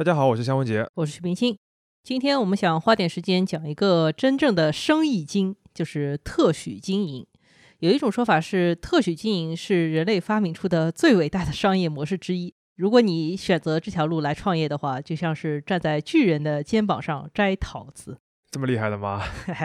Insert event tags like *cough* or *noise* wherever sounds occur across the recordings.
大家好，我是香文杰，我是徐冰清。今天我们想花点时间讲一个真正的生意经，就是特许经营。有一种说法是，特许经营是人类发明出的最伟大的商业模式之一。如果你选择这条路来创业的话，就像是站在巨人的肩膀上摘桃子。这么厉害的吗？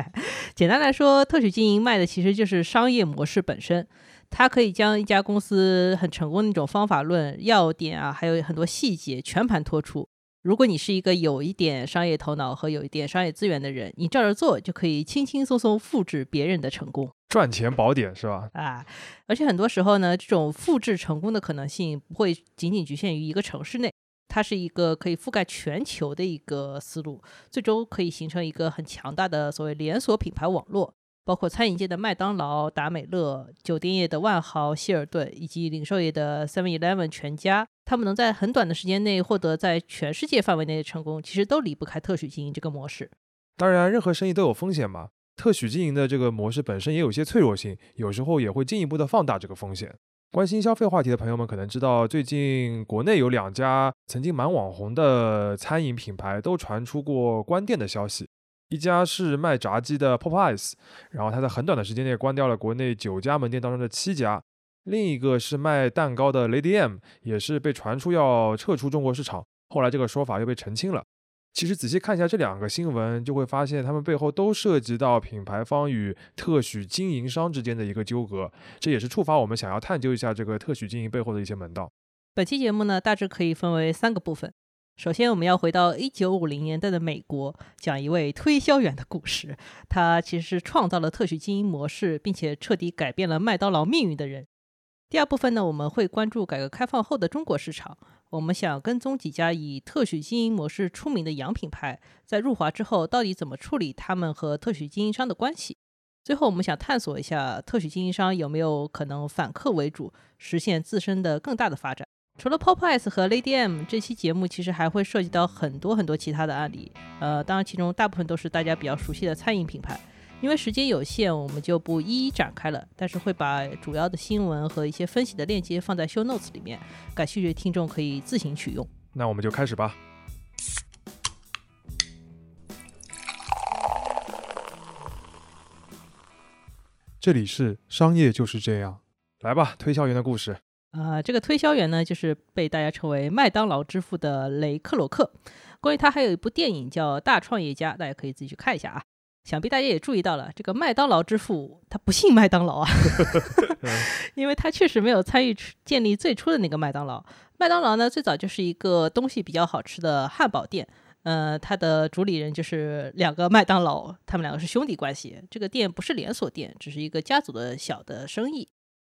*laughs* 简单来说，特许经营卖的其实就是商业模式本身。它可以将一家公司很成功的那种方法论、要点啊，还有很多细节全盘托出。如果你是一个有一点商业头脑和有一点商业资源的人，你照着做就可以轻轻松松复制别人的成功，赚钱宝典是吧？啊，而且很多时候呢，这种复制成功的可能性不会仅仅局限于一个城市内，它是一个可以覆盖全球的一个思路，最终可以形成一个很强大的所谓连锁品牌网络。包括餐饮界的麦当劳、达美乐，酒店业的万豪、希尔顿，以及零售业的 Seven Eleven、全家，他们能在很短的时间内获得在全世界范围内的成功，其实都离不开特许经营这个模式。当然，任何生意都有风险嘛。特许经营的这个模式本身也有些脆弱性，有时候也会进一步的放大这个风险。关心消费话题的朋友们可能知道，最近国内有两家曾经蛮网红的餐饮品牌都传出过关店的消息。一家是卖炸鸡的 Popeyes，然后他在很短的时间内关掉了国内九家门店当中的七家；另一个是卖蛋糕的 Lady M，也是被传出要撤出中国市场，后来这个说法又被澄清了。其实仔细看一下这两个新闻，就会发现他们背后都涉及到品牌方与特许经营商之间的一个纠葛，这也是触发我们想要探究一下这个特许经营背后的一些门道。本期节目呢，大致可以分为三个部分。首先，我们要回到一九五零年代的美国，讲一位推销员的故事。他其实是创造了特许经营模式，并且彻底改变了麦当劳命运的人。第二部分呢，我们会关注改革开放后的中国市场。我们想跟踪几家以特许经营模式出名的洋品牌，在入华之后到底怎么处理他们和特许经营商的关系。最后，我们想探索一下特许经营商有没有可能反客为主，实现自身的更大的发展。除了 Popeyes 和 Lady M，这期节目其实还会涉及到很多很多其他的案例。呃，当然其中大部分都是大家比较熟悉的餐饮品牌。因为时间有限，我们就不一一展开了。但是会把主要的新闻和一些分析的链接放在 Show Notes 里面，感兴趣的听众可以自行取用。那我们就开始吧。这里是商业就是这样，来吧，推销员的故事。啊，这个推销员呢，就是被大家称为麦当劳之父的雷克罗克。关于他，还有一部电影叫《大创业家》，大家可以自己去看一下啊。想必大家也注意到了，这个麦当劳之父他不姓麦当劳啊，*laughs* 因为他确实没有参与建立最初的那个麦当劳。麦当劳呢，最早就是一个东西比较好吃的汉堡店。呃，他的主理人就是两个麦当劳，他们两个是兄弟关系。这个店不是连锁店，只是一个家族的小的生意。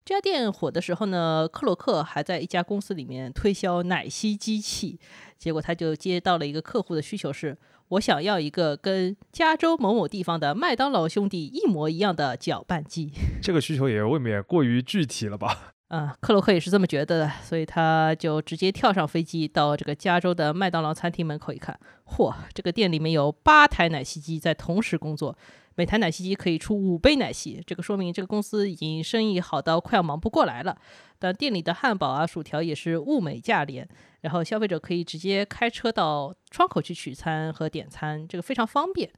这家店火的时候呢，克洛克还在一家公司里面推销奶昔机器，结果他就接到了一个客户的需求，是我想要一个跟加州某某地方的麦当劳兄弟一模一样的搅拌机。*laughs* 这个需求也未免过于具体了吧？啊，*laughs* 克洛克也是这么觉得的，所以他就直接跳上飞机到这个加州的麦当劳餐厅门口一看，嚯，这个店里面有八台奶昔机在同时工作。每台奶昔机可以出五杯奶昔，这个说明这个公司已经生意好到快要忙不过来了。但店里的汉堡啊、薯条也是物美价廉，然后消费者可以直接开车到窗口去取餐和点餐，这个非常方便。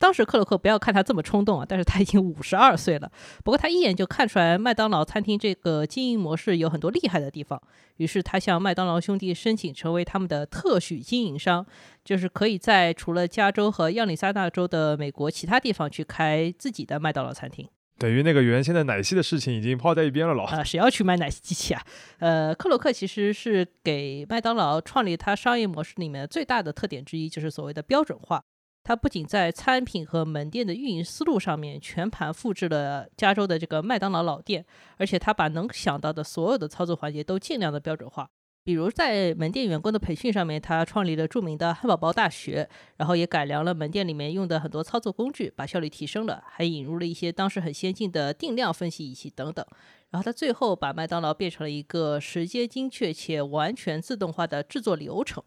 当时克洛克不要看他这么冲动啊，但是他已经五十二岁了。不过他一眼就看出来麦当劳餐厅这个经营模式有很多厉害的地方，于是他向麦当劳兄弟申请成为他们的特许经营商，就是可以在除了加州和亚利桑那州的美国其他地方去开自己的麦当劳餐厅。等于那个原先的奶昔的事情已经抛在一边了咯。啊，谁要去买奶昔机器啊？呃，克洛克其实是给麦当劳创立他商业模式里面最大的特点之一，就是所谓的标准化。它不仅在餐品和门店的运营思路上面全盘复制了加州的这个麦当劳老店，而且它把能想到的所有的操作环节都尽量的标准化。比如在门店员工的培训上面，他创立了著名的汉堡包大学，然后也改良了门店里面用的很多操作工具，把效率提升了，还引入了一些当时很先进的定量分析仪器等等。然后他最后把麦当劳变成了一个时间精确且完全自动化的制作流程。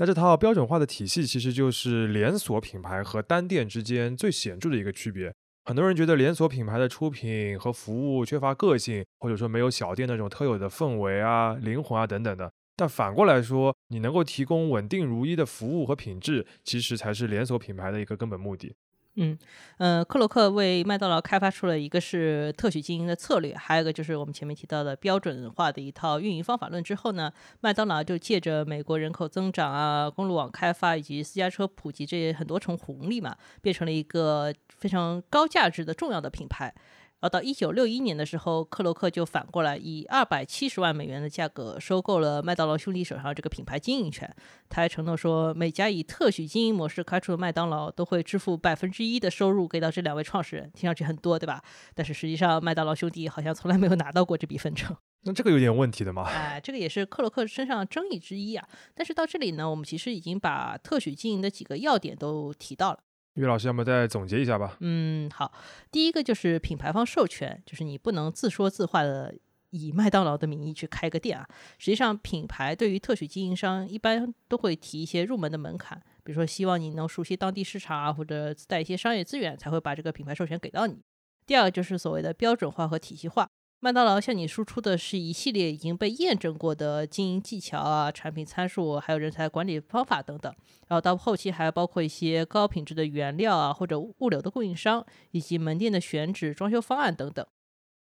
那这套标准化的体系其实就是连锁品牌和单店之间最显著的一个区别。很多人觉得连锁品牌的出品和服务缺乏个性，或者说没有小店那种特有的氛围啊、灵魂啊等等的。但反过来说，你能够提供稳定如一的服务和品质，其实才是连锁品牌的一个根本目的。嗯，呃，克洛克为麦当劳开发出了一个是特许经营的策略，还有一个就是我们前面提到的标准化的一套运营方法论。之后呢，麦当劳就借着美国人口增长啊、公路网开发以及私家车普及这些很多重红利嘛，变成了一个非常高价值的重要的品牌。而到一九六一年的时候，克洛克就反过来以二百七十万美元的价格收购了麦当劳兄弟手上这个品牌经营权。他还承诺说，每家以特许经营模式开出的麦当劳都会支付百分之一的收入给到这两位创始人。听上去很多，对吧？但是实际上，麦当劳兄弟好像从来没有拿到过这笔分成。那这个有点问题的嘛？哎，这个也是克洛克身上争议之一啊。但是到这里呢，我们其实已经把特许经营的几个要点都提到了。岳老师，要么再总结一下吧？嗯，好，第一个就是品牌方授权，就是你不能自说自话的以麦当劳的名义去开个店啊。实际上，品牌对于特许经营商一般都会提一些入门的门槛，比如说希望你能熟悉当地市场啊，或者自带一些商业资源，才会把这个品牌授权给到你。第二个就是所谓的标准化和体系化。麦当劳向你输出的是一系列已经被验证过的经营技巧啊、产品参数，还有人才管理方法等等。然后到后期还包括一些高品质的原料啊，或者物流的供应商，以及门店的选址、装修方案等等。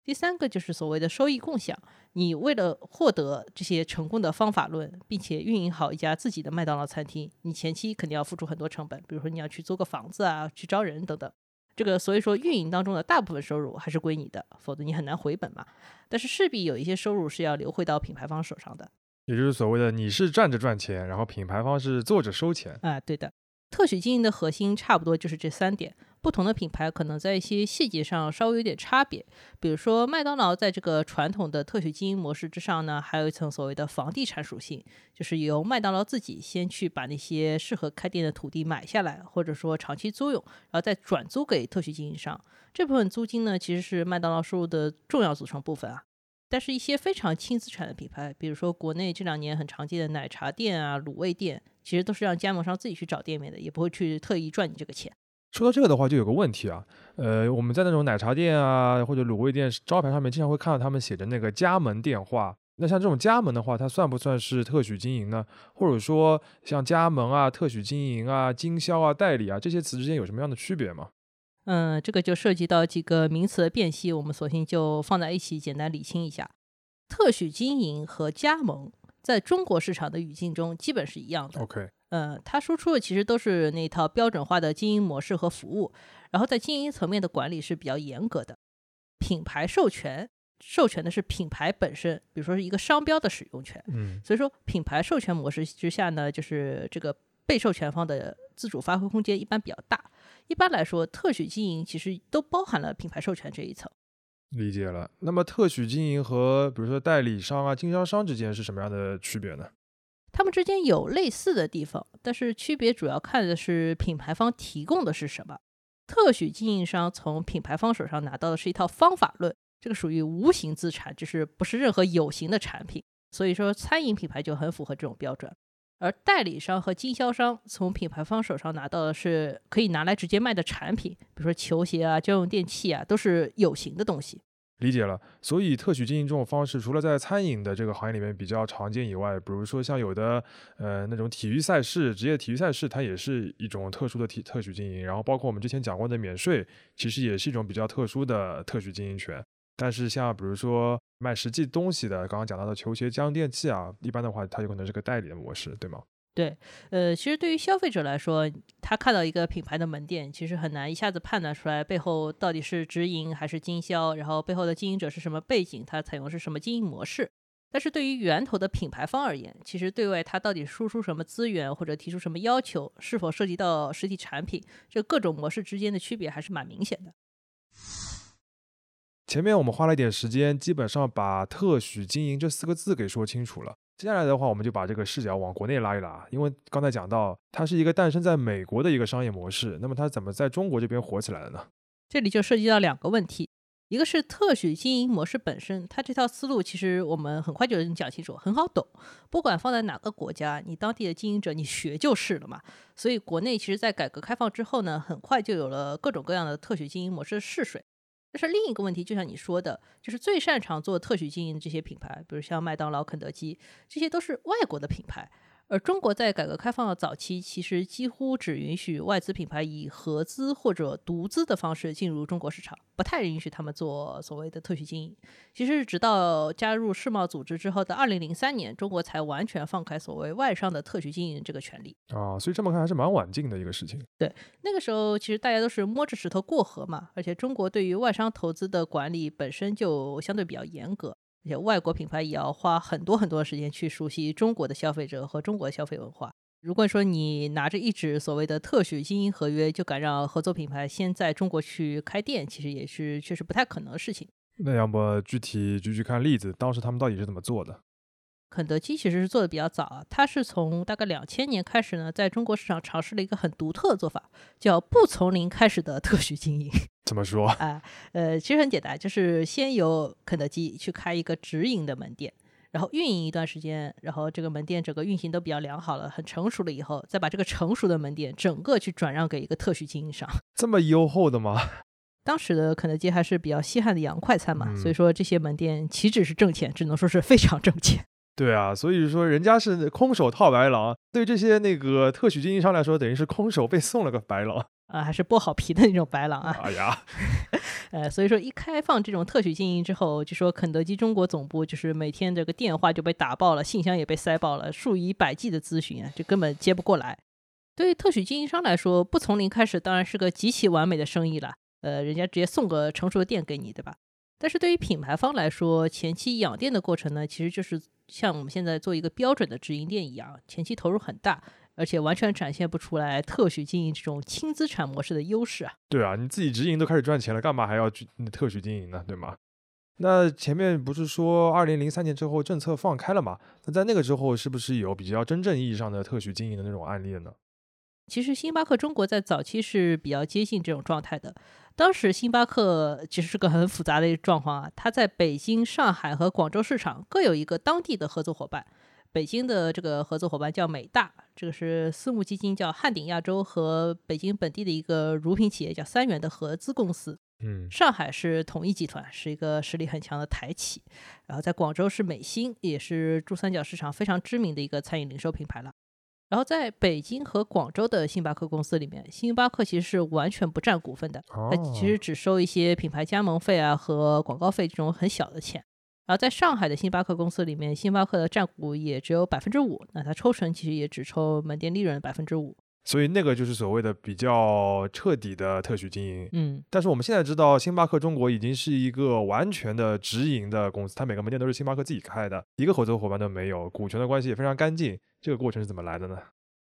第三个就是所谓的收益共享。你为了获得这些成功的方法论，并且运营好一家自己的麦当劳餐厅，你前期肯定要付出很多成本，比如说你要去租个房子啊，去招人等等。这个所以说，运营当中的大部分收入还是归你的，否则你很难回本嘛。但是势必有一些收入是要流回到品牌方手上的，也就是所谓的你是站着赚钱，然后品牌方是坐着收钱。啊，对的。特许经营的核心差不多就是这三点。不同的品牌可能在一些细节上稍微有点差别，比如说麦当劳在这个传统的特许经营模式之上呢，还有一层所谓的房地产属性，就是由麦当劳自己先去把那些适合开店的土地买下来，或者说长期租用，然后再转租给特许经营商。这部分租金呢，其实是麦当劳收入的重要组成部分啊。但是，一些非常轻资产的品牌，比如说国内这两年很常见的奶茶店啊、卤味店，其实都是让加盟商自己去找店面的，也不会去特意赚你这个钱。说到这个的话，就有个问题啊，呃，我们在那种奶茶店啊或者卤味店招牌上面，经常会看到他们写着那个加盟电话。那像这种加盟的话，它算不算是特许经营呢？或者说像加盟啊、特许经营啊、经销啊、代理啊这些词之间有什么样的区别吗？嗯，这个就涉及到几个名词的辨析，我们索性就放在一起简单理清一下。特许经营和加盟在中国市场的语境中基本是一样的。OK。呃，它输出的其实都是那套标准化的经营模式和服务，然后在经营层面的管理是比较严格的。品牌授权授权的是品牌本身，比如说是一个商标的使用权。嗯，所以说品牌授权模式之下呢，就是这个被授权方的自主发挥空间一般比较大。一般来说，特许经营其实都包含了品牌授权这一层。理解了。那么特许经营和比如说代理商啊、经销商之间是什么样的区别呢？他们之间有类似的地方，但是区别主要看的是品牌方提供的是什么。特许经营商从品牌方手上拿到的是一套方法论，这个属于无形资产，就是不是任何有形的产品。所以说，餐饮品牌就很符合这种标准。而代理商和经销商从品牌方手上拿到的是可以拿来直接卖的产品，比如说球鞋啊、家用电器啊，都是有形的东西。理解了，所以特许经营这种方式，除了在餐饮的这个行业里面比较常见以外，比如说像有的呃那种体育赛事、职业体育赛事，它也是一种特殊的体特许经营。然后包括我们之前讲过的免税，其实也是一种比较特殊的特许经营权。但是像比如说卖实际东西的，刚刚讲到的球鞋、家用电器啊，一般的话，它有可能是个代理的模式，对吗？对，呃，其实对于消费者来说，他看到一个品牌的门店，其实很难一下子判断出来背后到底是直营还是经销，然后背后的经营者是什么背景，他采用是什么经营模式。但是对于源头的品牌方而言，其实对外他到底输出什么资源或者提出什么要求，是否涉及到实体产品，这各种模式之间的区别还是蛮明显的。前面我们花了一点时间，基本上把“特许经营”这四个字给说清楚了。接下来的话，我们就把这个视角往国内拉一拉，因为刚才讲到，它是一个诞生在美国的一个商业模式，那么它怎么在中国这边火起来的呢？这里就涉及到两个问题，一个是特许经营模式本身，它这套思路其实我们很快就能讲清楚，很好懂，不管放在哪个国家，你当地的经营者你学就是了嘛。所以国内其实，在改革开放之后呢，很快就有了各种各样的特许经营模式试水。但是另一个问题，就像你说的，就是最擅长做特许经营的这些品牌，比如像麦当劳、肯德基，这些都是外国的品牌。而中国在改革开放的早期，其实几乎只允许外资品牌以合资或者独资的方式进入中国市场，不太允许他们做所谓的特许经营。其实，直到加入世贸组织之后的二零零三年，中国才完全放开所谓外商的特许经营这个权利。啊，所以这么看还是蛮晚进的一个事情。对，那个时候其实大家都是摸着石头过河嘛，而且中国对于外商投资的管理本身就相对比较严格。而且外国品牌也要花很多很多时间去熟悉中国的消费者和中国的消费文化。如果说你拿着一纸所谓的特许经营合约就敢让合作品牌先在中国去开店，其实也是确实不太可能的事情。那要么具体举举看例子，当时他们到底是怎么做的？肯德基其实是做的比较早啊，它是从大概两千年开始呢，在中国市场尝试了一个很独特的做法，叫不从零开始的特许经营。怎么说 *laughs* 啊？呃，其实很简单，就是先由肯德基去开一个直营的门店，然后运营一段时间，然后这个门店整个运行都比较良好了，很成熟了以后，再把这个成熟的门店整个去转让给一个特许经营商。这么优厚的吗？*laughs* 当时的肯德基还是比较稀罕的洋快餐嘛，所以说这些门店岂止是挣钱，只能说是非常挣钱。对啊，所以说人家是空手套白狼，对这些那个特许经营商来说，等于是空手被送了个白狼啊，还是剥好皮的那种白狼啊。哎呀，*laughs* 呃，所以说一开放这种特许经营之后，就说肯德基中国总部就是每天这个电话就被打爆了，信箱也被塞爆了，数以百计的咨询啊，就根本接不过来。对于特许经营商来说，不从零开始当然是个极其完美的生意了，呃，人家直接送个成熟的店给你，对吧？但是对于品牌方来说，前期养店的过程呢，其实就是像我们现在做一个标准的直营店一样，前期投入很大，而且完全展现不出来特许经营这种轻资产模式的优势啊。对啊，你自己直营都开始赚钱了，干嘛还要去特许经营呢？对吗？那前面不是说二零零三年之后政策放开了嘛？那在那个之后，是不是有比较真正意义上的特许经营的那种案例呢？其实星巴克中国在早期是比较接近这种状态的。当时星巴克其实是个很复杂的状况啊，它在北京、上海和广州市场各有一个当地的合作伙伴。北京的这个合作伙伴叫美大，这个是私募基金叫汉鼎亚洲和北京本地的一个乳品企业叫三元的合资公司。嗯，上海是统一集团，是一个实力很强的台企。然后在广州是美心，也是珠三角市场非常知名的一个餐饮零售品牌了。然后在北京和广州的星巴克公司里面，星巴克其实是完全不占股份的，它其实只收一些品牌加盟费啊和广告费这种很小的钱。然后在上海的星巴克公司里面，星巴克的占股也只有百分之五，那它抽成其实也只抽门店利润的百分之五。所以那个就是所谓的比较彻底的特许经营。嗯，但是我们现在知道，星巴克中国已经是一个完全的直营的公司，它每个门店都是星巴克自己开的，一个合作伙伴都没有，股权的关系也非常干净。这个过程是怎么来的呢？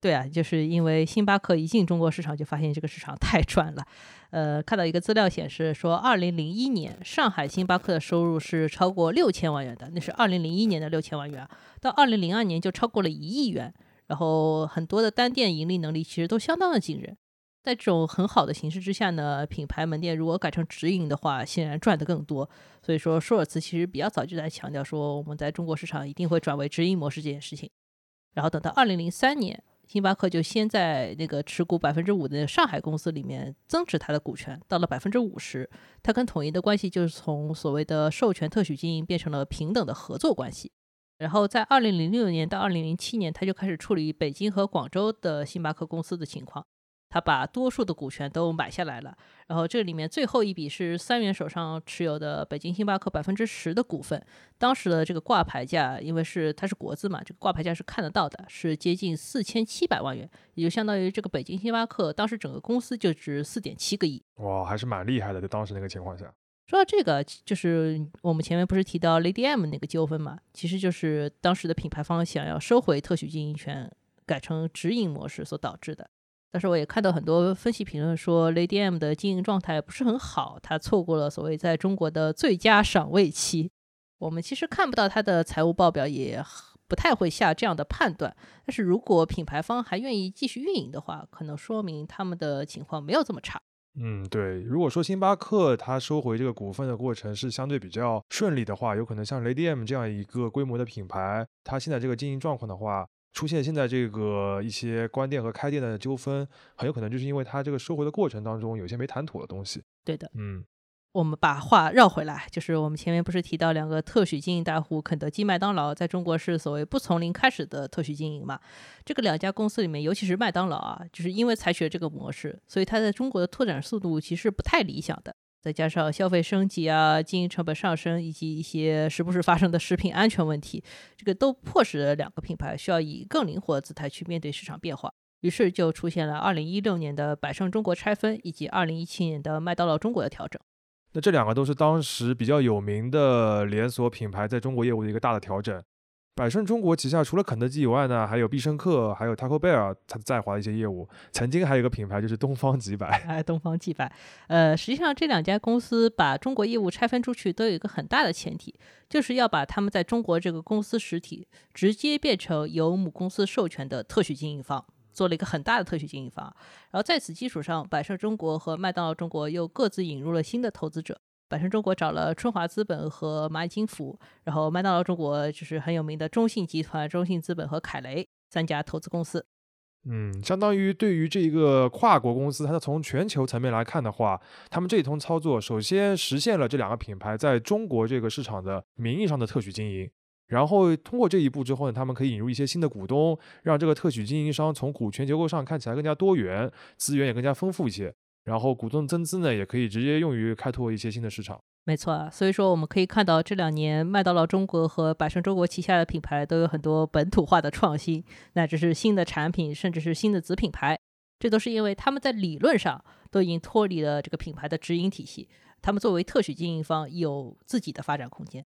对啊，就是因为星巴克一进中国市场就发现这个市场太赚了。呃，看到一个资料显示说，二零零一年上海星巴克的收入是超过六千万元的，那是二零零一年的六千万元，到二零零二年就超过了一亿元。然后很多的单店盈利能力其实都相当的惊人。在这种很好的形势之下呢，品牌门店如果改成直营的话，显然赚得更多。所以说，舒尔茨其实比较早就在强调说，我们在中国市场一定会转为直营模式这件事情。然后等到二零零三年。星巴克就先在那个持股百分之五的上海公司里面增持它的股权，到了百分之五十，它跟统一的关系就是从所谓的授权特许经营变成了平等的合作关系。然后在二零零六年到二零零七年，他就开始处理北京和广州的星巴克公司的情况。他把多数的股权都买下来了，然后这里面最后一笔是三元手上持有的北京星巴克百分之十的股份，当时的这个挂牌价，因为是它是国资嘛，这个挂牌价是看得到的，是接近四千七百万元，也就相当于这个北京星巴克当时整个公司就值四点七个亿。哇，还是蛮厉害的，在当时那个情况下。说到这个，就是我们前面不是提到 Lady M 那个纠纷嘛，其实就是当时的品牌方想要收回特许经营权，改成直营模式所导致的。但是我也看到很多分析评论说，Lady M 的经营状态不是很好，他错过了所谓在中国的最佳赏味期。我们其实看不到他的财务报表，也不太会下这样的判断。但是如果品牌方还愿意继续运营的话，可能说明他们的情况没有这么差。嗯，对。如果说星巴克它收回这个股份的过程是相对比较顺利的话，有可能像 Lady M 这样一个规模的品牌，它现在这个经营状况的话。出现现在这个一些关店和开店的纠纷，很有可能就是因为它这个收回的过程当中有些没谈妥的东西。对的，嗯，我们把话绕回来，就是我们前面不是提到两个特许经营大户肯德基、麦当劳在中国是所谓不从零开始的特许经营嘛？这个两家公司里面，尤其是麦当劳啊，就是因为采取了这个模式，所以它在中国的拓展速度其实不太理想的。再加上消费升级啊、经营成本上升以及一些时不时发生的食品安全问题，这个都迫使两个品牌需要以更灵活的姿态去面对市场变化。于是就出现了2016年的百胜中国拆分，以及2017年的麦当劳中国的调整。那这两个都是当时比较有名的连锁品牌在中国业务的一个大的调整。百胜中国旗下除了肯德基以外呢，还有必胜客，还有 Taco Bell，它在华的一些业务。曾经还有一个品牌就是东方极百。哎，东方极百。呃，实际上这两家公司把中国业务拆分出去，都有一个很大的前提，就是要把他们在中国这个公司实体直接变成由母公司授权的特许经营方。做了一个很大的特许经营方，然后在此基础上，百胜中国和麦当劳中国又各自引入了新的投资者。百胜中国找了春华资本和蚂蚁金服，然后麦当劳中国就是很有名的中信集团、中信资本和凯雷三家投资公司。嗯，相当于对于这一个跨国公司，它从全球层面来看的话，他们这一通操作，首先实现了这两个品牌在中国这个市场的名义上的特许经营。然后通过这一步之后呢，他们可以引入一些新的股东，让这个特许经营商从股权结构上看起来更加多元，资源也更加丰富一些。然后股东增资呢，也可以直接用于开拓一些新的市场。没错啊，所以说我们可以看到这两年麦当劳中国和百胜中国旗下的品牌都有很多本土化的创新，乃至是新的产品，甚至是新的子品牌。这都是因为他们在理论上都已经脱离了这个品牌的直营体系，他们作为特许经营方有自己的发展空间。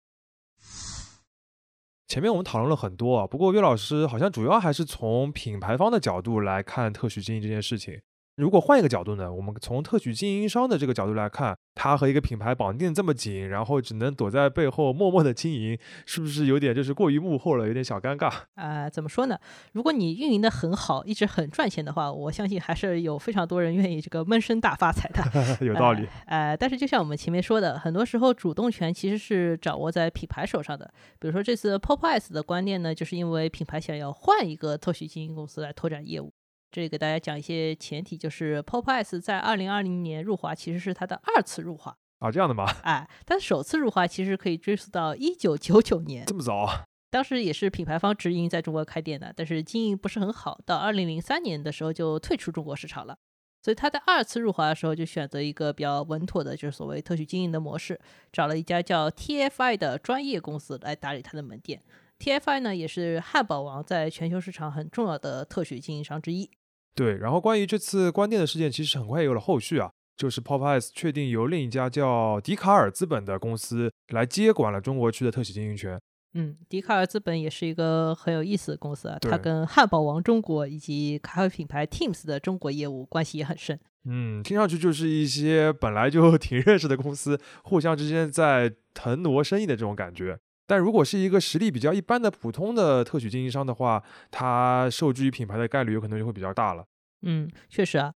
前面我们讨论了很多啊，不过岳老师好像主要还是从品牌方的角度来看特许经营这件事情。如果换一个角度呢？我们从特许经营商的这个角度来看，他和一个品牌绑定这么紧，然后只能躲在背后默默的经营，是不是有点就是过于幕后了，有点小尴尬？啊，怎么说呢？如果你运营的很好，一直很赚钱的话，我相信还是有非常多人愿意这个闷声大发财的。*laughs* 有道理。呃，但是就像我们前面说的，很多时候主动权其实是掌握在品牌手上的。比如说这次 Popeyes 的观念呢，就是因为品牌想要换一个特许经营公司来拓展业务。这里给大家讲一些前提，就是 Popeyes 在二零二零年入华，其实是它的二次入华啊，这样的吗？*laughs* 哎，但首次入华其实可以追溯到一九九九年，这么早？当时也是品牌方直营在中国开店的，但是经营不是很好，到二零零三年的时候就退出中国市场了。所以他在二次入华的时候就选择一个比较稳妥的，就是所谓特许经营的模式，找了一家叫 TFI 的专业公司来打理他的门店。TFI 呢，也是汉堡王在全球市场很重要的特许经营商之一。对，然后关于这次关店的事件，其实很快也有了后续啊，就是 Popeyes 确定由另一家叫迪卡尔资本的公司来接管了中国区的特许经营权。嗯，迪卡尔资本也是一个很有意思的公司啊，它跟汉堡王中国以及咖啡品牌 Teams 的中国业务关系也很深。嗯，听上去就是一些本来就 *laughs* 挺认识的公司，互相之间在腾挪生意的这种感觉。但如果是一个实力比较一般的普通的特许经营商的话，他受制于品牌的概率有可能就会比较大了。嗯，确实啊，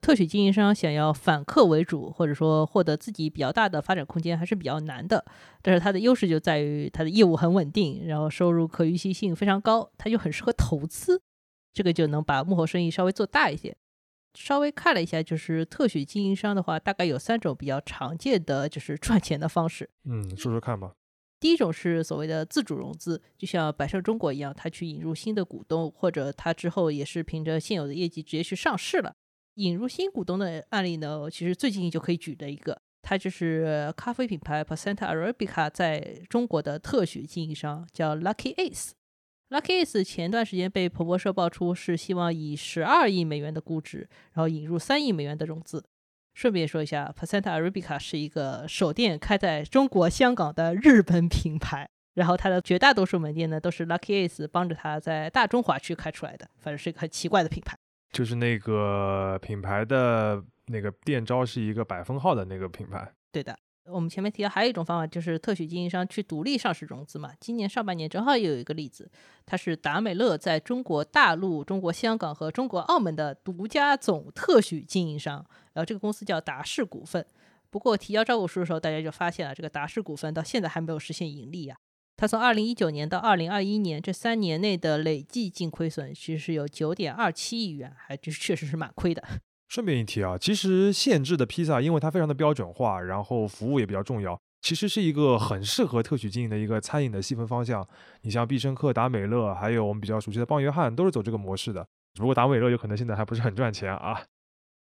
特许经营商想要反客为主，或者说获得自己比较大的发展空间还是比较难的。但是它的优势就在于它的业务很稳定，然后收入可预期性非常高，它就很适合投资，这个就能把幕后生意稍微做大一些。稍微看了一下，就是特许经营商的话，大概有三种比较常见的就是赚钱的方式。嗯，说说看吧。第一种是所谓的自主融资，就像百胜中国一样，他去引入新的股东，或者他之后也是凭着现有的业绩直接去上市了。引入新股东的案例呢，其实最近就可以举的一个，它就是咖啡品牌 Pasenta Arabica 在中国的特许经营商，叫 Lucky Ace。Lucky Ace 前段时间被彭博社爆出是希望以十二亿美元的估值，然后引入三亿美元的融资。顺便说一下，Pasenta Arabica 是一个首店开在中国香港的日本品牌，然后它的绝大多数门店呢都是 Lucky Ace 帮着它在大中华区开出来的，反正是一个很奇怪的品牌。就是那个品牌的那个店招是一个百分号的那个品牌。对的。我们前面提到还有一种方法，就是特许经营商去独立上市融资嘛。今年上半年正好也有一个例子，它是达美乐在中国大陆、中国香港和中国澳门的独家总特许经营商，然后这个公司叫达世股份。不过提交招股书的时候，大家就发现了这个达世股份到现在还没有实现盈利啊。它从二零一九年到二零二一年这三年内的累计净亏损其实是有九点二七亿元，还就是确实是蛮亏的。顺便一提啊，其实现制的披萨，因为它非常的标准化，然后服务也比较重要，其实是一个很适合特许经营的一个餐饮的细分方向。你像必胜客、达美乐，还有我们比较熟悉的棒约翰，都是走这个模式的。只不过达美乐有可能现在还不是很赚钱啊。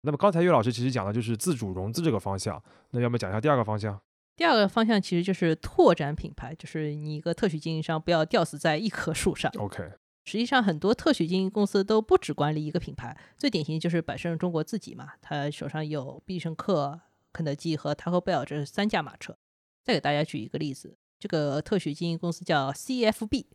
那么刚才岳老师其实讲的就是自主融资这个方向，那要么讲一下第二个方向？第二个方向其实就是拓展品牌，就是你一个特许经营商不要吊死在一棵树上。OK。实际上，很多特许经营公司都不只管理一个品牌，最典型就是百胜中国自己嘛，他手上有必胜客、肯德基和 Taco Bell 这三驾马车。再给大家举一个例子，这个特许经营公司叫 CFB，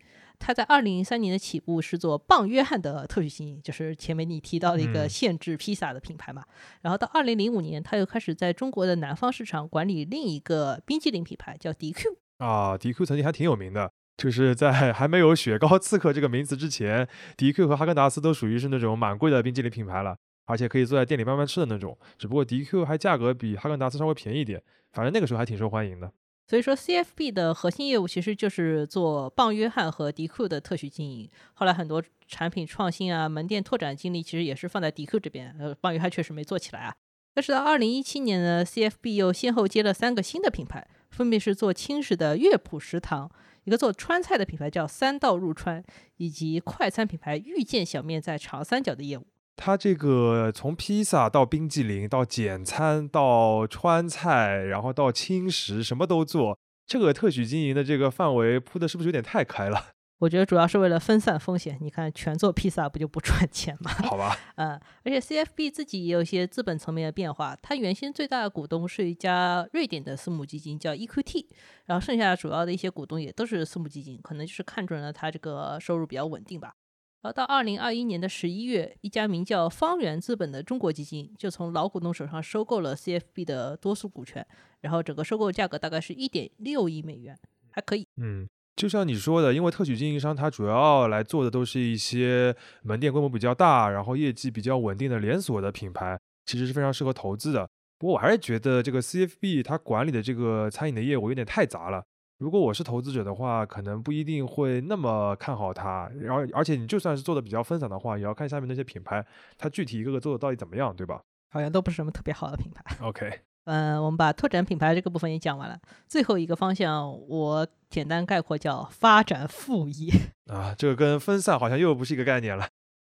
它在二零零三年的起步是做棒约翰的特许经营，就是前面你提到的一个限制披萨的品牌嘛。然后到二零零五年，他又开始在中国的南方市场管理另一个冰激凌品牌，叫 DQ 啊，DQ 曾经还挺有名的。就是在还没有“雪糕刺客”这个名词之前，DQ 和哈根达斯都属于是那种蛮贵的冰激凌品牌了，而且可以坐在店里慢慢吃的那种。只不过 DQ 还价格比哈根达斯稍微便宜一点，反正那个时候还挺受欢迎的。所以说，CFB 的核心业务其实就是做棒约翰和 DQ 的特许经营。后来很多产品创新啊、门店拓展精力其实也是放在 DQ 这边，呃，棒约翰确实没做起来啊。但是到二零一七年呢，CFB 又先后接了三个新的品牌，分别是做轻食的乐谱食堂。一个做川菜的品牌叫三道入川，以及快餐品牌遇见小面在长三角的业务。它这个从披萨到冰激凌到简餐到川菜，然后到轻食，什么都做。这个特许经营的这个范围铺的是不是有点太开了？*laughs* 我觉得主要是为了分散风险。你看，全做披萨不就不赚钱吗？好吧。*laughs* 嗯，而且 CFB 自己也有一些资本层面的变化。它原先最大的股东是一家瑞典的私募基金，叫 EQT。然后剩下主要的一些股东也都是私募基金，可能就是看准了它这个收入比较稳定吧。然后到二零二一年的十一月，一家名叫方圆资本的中国基金就从老股东手上收购了 CFB 的多数股权。然后整个收购价格大概是一点六亿美元，还可以。嗯。就像你说的，因为特许经营商它主要来做的都是一些门店规模比较大，然后业绩比较稳定的连锁的品牌，其实是非常适合投资的。不过我还是觉得这个 CFB 它管理的这个餐饮的业务有点太杂了。如果我是投资者的话，可能不一定会那么看好它。然后，而且你就算是做的比较分散的话，也要看下面那些品牌，它具体一个个做的到底怎么样，对吧？好像都不是什么特别好的品牌。OK。*laughs* 嗯，我们把拓展品牌这个部分也讲完了，最后一个方向我简单概括叫发展副业 *laughs* 啊，这个跟分散好像又不是一个概念了，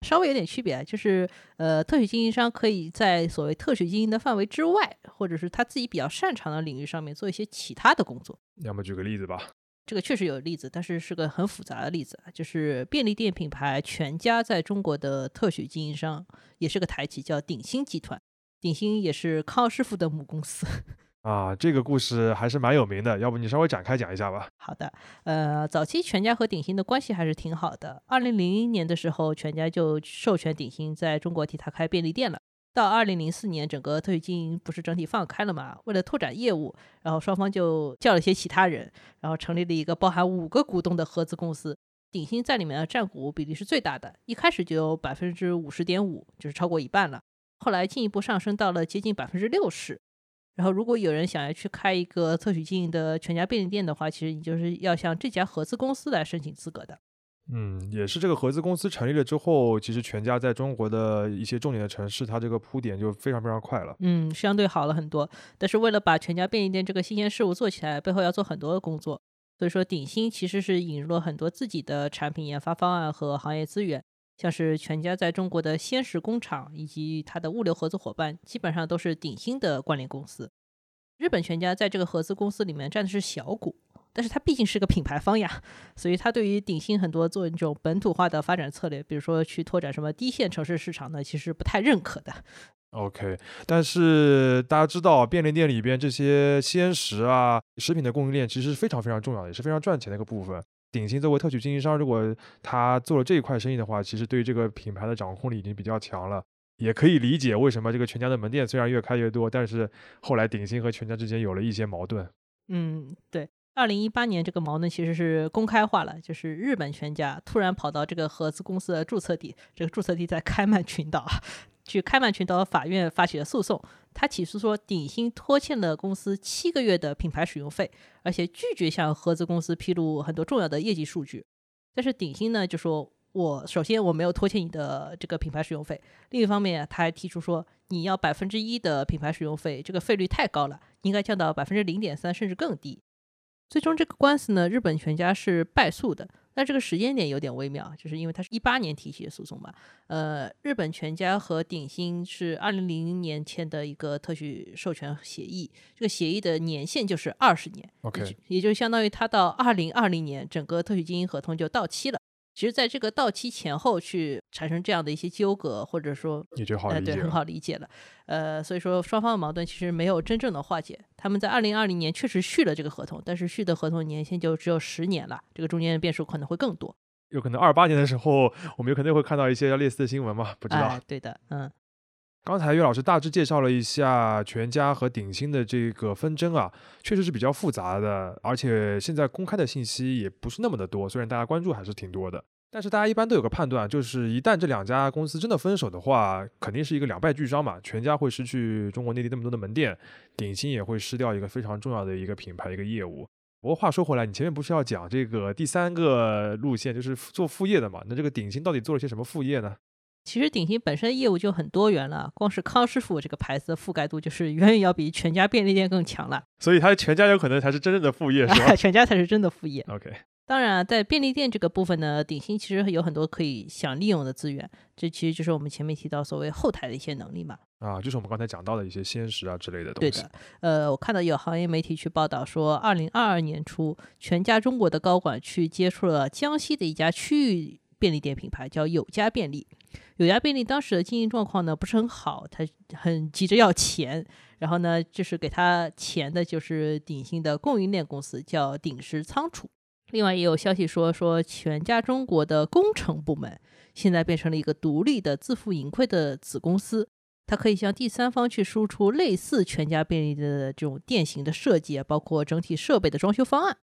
稍微有点区别，就是呃，特许经营商可以在所谓特许经营的范围之外，或者是他自己比较擅长的领域上面做一些其他的工作。要么举个例子吧，这个确实有例子，但是是个很复杂的例子啊，就是便利店品牌全家在中国的特许经营商也是个台企，叫鼎鑫集团。鼎鑫也是康师傅的母公司啊，这个故事还是蛮有名的，要不你稍微展开讲一下吧。好的，呃，早期全家和鼎鑫的关系还是挺好的。二零零一年的时候，全家就授权鼎鑫在中国替他开便利店了。到二零零四年，整个特许经营不是整体放开了嘛？为了拓展业务，然后双方就叫了些其他人，然后成立了一个包含五个股东的合资公司。鼎鑫在里面的占股比例是最大的，一开始就有百分之五十点五，就是超过一半了。后来进一步上升到了接近百分之六十，然后如果有人想要去开一个特许经营的全家便利店的话，其实你就是要向这家合资公司来申请资格的。嗯，也是这个合资公司成立了之后，其实全家在中国的一些重点的城市，它这个铺点就非常非常快了。嗯，相对好了很多。但是为了把全家便利店这个新鲜事物做起来，背后要做很多的工作。所以说，鼎新其实是引入了很多自己的产品研发方案和行业资源。像是全家在中国的鲜食工厂以及它的物流合作伙伴，基本上都是鼎新的关联公司。日本全家在这个合资公司里面占的是小股，但是它毕竟是个品牌方呀，所以它对于鼎新很多做那种本土化的发展策略，比如说去拓展什么低线城市市场呢，其实不太认可的。OK，但是大家知道，便利店里边这些鲜食啊、食品的供应链其实是非常非常重要的，也是非常赚钱的一个部分。鼎鑫作为特许经营商，如果他做了这一块生意的话，其实对于这个品牌的掌控力已经比较强了，也可以理解为什么这个全家的门店虽然越开越多，但是后来鼎鑫和全家之间有了一些矛盾。嗯，对，二零一八年这个矛盾其实是公开化了，就是日本全家突然跑到这个合资公司的注册地，这个注册地在开曼群岛。去开曼群岛法院发起了诉讼，他起诉说鼎新拖欠了公司七个月的品牌使用费，而且拒绝向合资公司披露很多重要的业绩数据。但是鼎新呢就说我首先我没有拖欠你的这个品牌使用费，另一方面他还提出说你要百分之一的品牌使用费，这个费率太高了，应该降到百分之零点三甚至更低。最终这个官司呢，日本全家是败诉的。但这个时间点有点微妙，就是因为它是一八年提起的诉讼嘛。呃，日本全家和鼎新是二零零零年签的一个特许授权协议，这个协议的年限就是二十年，OK，也就相当于它到二零二零年整个特许经营合同就到期了。其实，在这个到期前后去产生这样的一些纠葛，或者说，也就好理解，对，很好理解了。呃，所以说双方的矛盾其实没有真正的化解。他们在二零二零年确实续了这个合同，但是续的合同年限就只有十年了，这个中间的变数可能会更多。有可能二八年的时候，我们有可能会看到一些类似的新闻嘛？不知道。对的，嗯。刚才岳老师大致介绍了一下全家和鼎新的这个纷争啊，确实是比较复杂的，而且现在公开的信息也不是那么的多，虽然大家关注还是挺多的。但是大家一般都有个判断，就是一旦这两家公司真的分手的话，肯定是一个两败俱伤嘛。全家会失去中国内地那么多的门店，鼎新也会失掉一个非常重要的一个品牌一个业务。不过话说回来，你前面不是要讲这个第三个路线，就是做副业的嘛？那这个鼎新到底做了些什么副业呢？其实鼎新本身业务就很多元了，光是康师傅这个牌子的覆盖度就是远远要比全家便利店更强了。所以它全家有可能才是真正的副业，*laughs* 是吧？全家才是真的副业。OK。当然，在便利店这个部分呢，鼎新其实有很多可以想利用的资源，这其实就是我们前面提到所谓后台的一些能力嘛。啊，就是我们刚才讲到的一些鲜食啊之类的东西。对的，呃，我看到有行业媒体去报道说，二零二二年初，全家中国的高管去接触了江西的一家区域便利店品牌，叫有家便利。有家便利当时的经营状况呢不是很好，他很急着要钱，然后呢，就是给他钱的就是鼎新的供应链公司，叫鼎石仓储。另外也有消息说，说全家中国的工程部门现在变成了一个独立的自负盈亏的子公司，它可以向第三方去输出类似全家便利的这种店型的设计啊，包括整体设备的装修方案。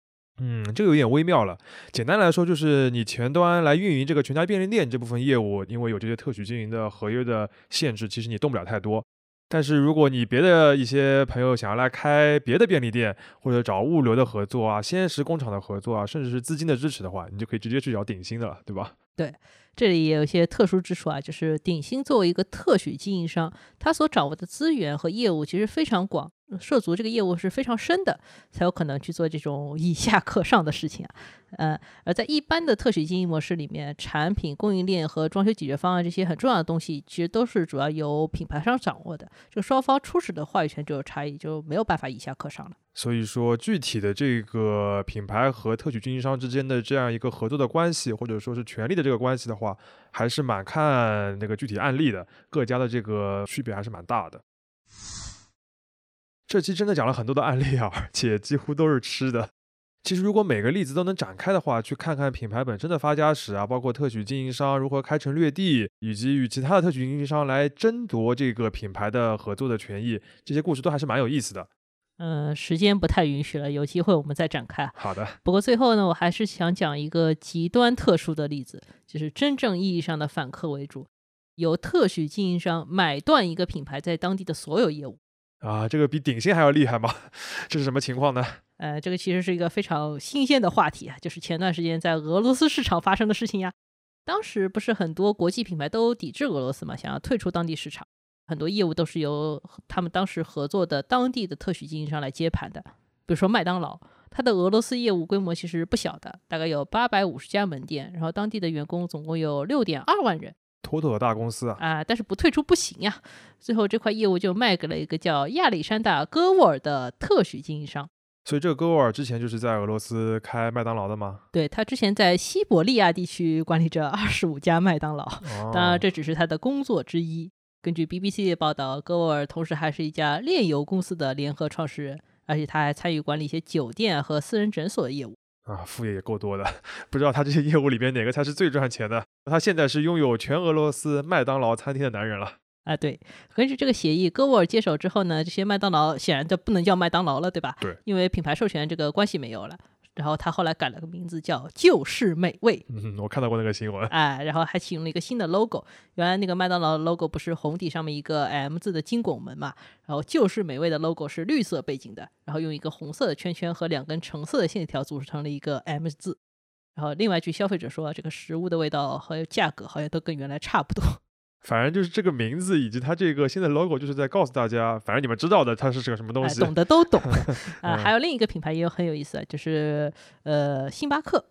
嗯，这个有点微妙了。简单来说，就是你前端来运营这个全家便利店这部分业务，因为有这些特许经营的合约的限制，其实你动不了太多。但是如果你别的一些朋友想要来开别的便利店，或者找物流的合作啊、鲜食工厂的合作啊，甚至是资金的支持的话，你就可以直接去找顶新的了，对吧？对，这里也有一些特殊之处啊，就是鼎新作为一个特许经营商，他所掌握的资源和业务其实非常广。涉足这个业务是非常深的，才有可能去做这种以下 *laughs* 克上的事情啊。呃，而在一般的特许经营模式里面，产品供应链和装修解决方案这些很重要的东西，其实都是主要由品牌商掌握的。这个双方初始的话语权就有差异，就没有办法以下克上了。所以说，具体的这个品牌和特许经营商之间的这样一个合作的关系，或者说是权利的这个关系的话，还是蛮看那个具体案例的，各家的这个区别还是蛮大的。这期真的讲了很多的案例啊，而且几乎都是吃的。其实如果每个例子都能展开的话，去看看品牌本身的发家史啊，包括特许经营商如何开城略地，以及与其他的特许经营商来争夺这个品牌的合作的权益，这些故事都还是蛮有意思的。嗯，时间不太允许了，有机会我们再展开。好的。不过最后呢，我还是想讲一个极端特殊的例子，就是真正意义上的反客为主，由特许经营商买断一个品牌在当地的所有业务。啊，这个比顶薪还要厉害吗？*laughs* 这是什么情况呢？呃，这个其实是一个非常新鲜的话题啊，就是前段时间在俄罗斯市场发生的事情呀。当时不是很多国际品牌都抵制俄罗斯嘛，想要退出当地市场，很多业务都是由他们当时合作的当地的特许经营商来接盘的。比如说麦当劳，它的俄罗斯业务规模其实不小的，大概有八百五十家门店，然后当地的员工总共有六点二万人。妥妥的大公司啊！啊，但是不退出不行呀。最后这块业务就卖给了一个叫亚历山大·戈沃尔的特许经营商。所以这个戈沃尔之前就是在俄罗斯开麦当劳的吗？对他之前在西伯利亚地区管理着二十五家麦当劳。当然这只是他的工作之一。根据 BBC 的报道，戈沃尔同时还是一家炼油公司的联合创始人，而且他还参与管理一些酒店和私人诊所的业务。啊，副业也够多的，不知道他这些业务里边哪个才是最赚钱的？他现在是拥有全俄罗斯麦当劳餐厅的男人了。啊，对，根据这个协议，戈沃尔接手之后呢，这些麦当劳显然就不能叫麦当劳了，对吧？对，因为品牌授权这个关系没有了。然后他后来改了个名字叫“就是美味”，嗯，我看到过那个新闻。哎，然后还启用了一个新的 logo。原来那个麦当劳的 logo 不是红底上面一个 M 字的金拱门嘛？然后“就是美味”的 logo 是绿色背景的，然后用一个红色的圈圈和两根橙色的线条组成了一个 M 字。然后另外据消费者说，这个食物的味道和价格好像都跟原来差不多。反正就是这个名字以及它这个现在 logo，就是在告诉大家，反正你们知道的，它是个什么东哎，西。懂的都懂。*laughs* 啊，嗯还有另一个品牌也有很有意思，就是呃星巴克，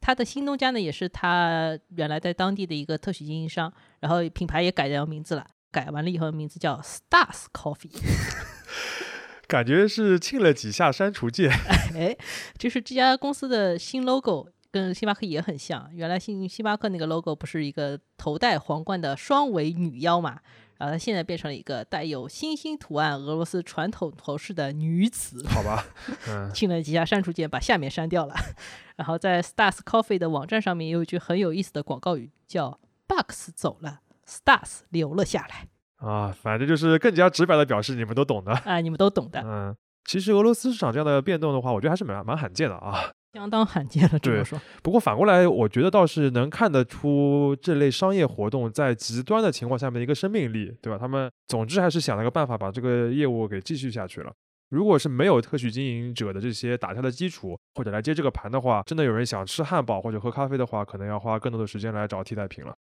它的新东家呢也是它原来在当地的一个特许经营商，然后品牌也改掉名字了，改完了以后名字叫 Stars Coffee。*laughs* 感觉是沁了几下删除键。*laughs* 哎，就是这家公司的新 logo 跟星巴克也很像。原来星星巴克那个 logo 不是一个头戴皇冠的双尾女妖嘛？然后它现在变成了一个带有星星图案、俄罗斯传统头饰的女子。好吧，*laughs* 嗯，清了几下删除键，把下面删掉了。然后在 Stars Coffee 的网站上面有一句很有意思的广告语，叫 “Bucks 走了，Stars 留了下来”。啊，反正就是更加直白的表示你们都懂的。啊，你们都懂的，嗯，其实俄罗斯市场这样的变动的话，我觉得还是蛮蛮罕见的啊。相当罕见了。这么说，不过反过来，我觉得倒是能看得出这类商业活动在极端的情况下面的一个生命力，对吧？他们总之还是想了个办法把这个业务给继续下去了。如果是没有特许经营者的这些打下的基础，或者来接这个盘的话，真的有人想吃汉堡或者喝咖啡的话，可能要花更多的时间来找替代品了。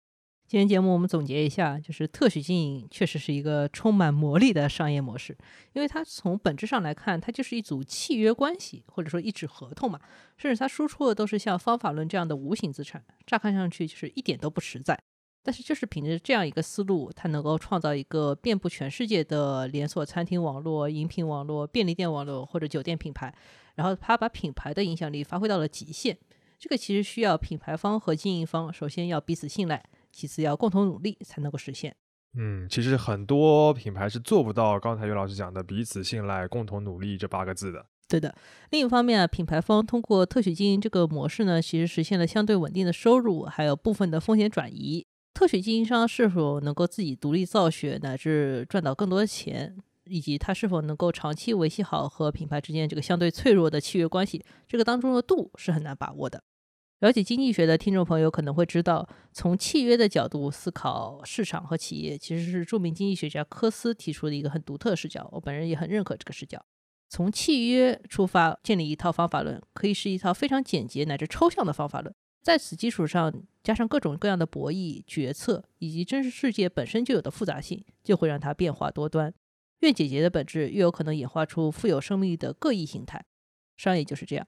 今天节目我们总结一下，就是特许经营确实是一个充满魔力的商业模式，因为它从本质上来看，它就是一组契约关系，或者说一纸合同嘛，甚至它输出的都是像方法论这样的无形资产，乍看上去就是一点都不实在。但是就是凭着这样一个思路，它能够创造一个遍布全世界的连锁餐厅网络、饮品网络、便利店网络或者酒店品牌，然后它把品牌的影响力发挥到了极限。这个其实需要品牌方和经营方首先要彼此信赖，其次要共同努力才能够实现。嗯，其实很多品牌是做不到刚才岳老师讲的彼此信赖、共同努力这八个字的。对的。另一方面啊，品牌方通过特许经营这个模式呢，其实实现了相对稳定的收入，还有部分的风险转移。特许经营商是否能够自己独立造血，乃至赚到更多的钱，以及他是否能够长期维系好和品牌之间这个相对脆弱的契约关系，这个当中的度是很难把握的。了解经济学的听众朋友可能会知道，从契约的角度思考市场和企业，其实是著名经济学家科斯提出的一个很独特的视角。我本人也很认可这个视角。从契约出发建立一套方法论，可以是一套非常简洁乃至抽象的方法论，在此基础上加上各种各样的博弈、决策以及真实世界本身就有的复杂性，就会让它变化多端。越简洁的本质，越有可能演化出富有生命力的各异形态。商业就是这样。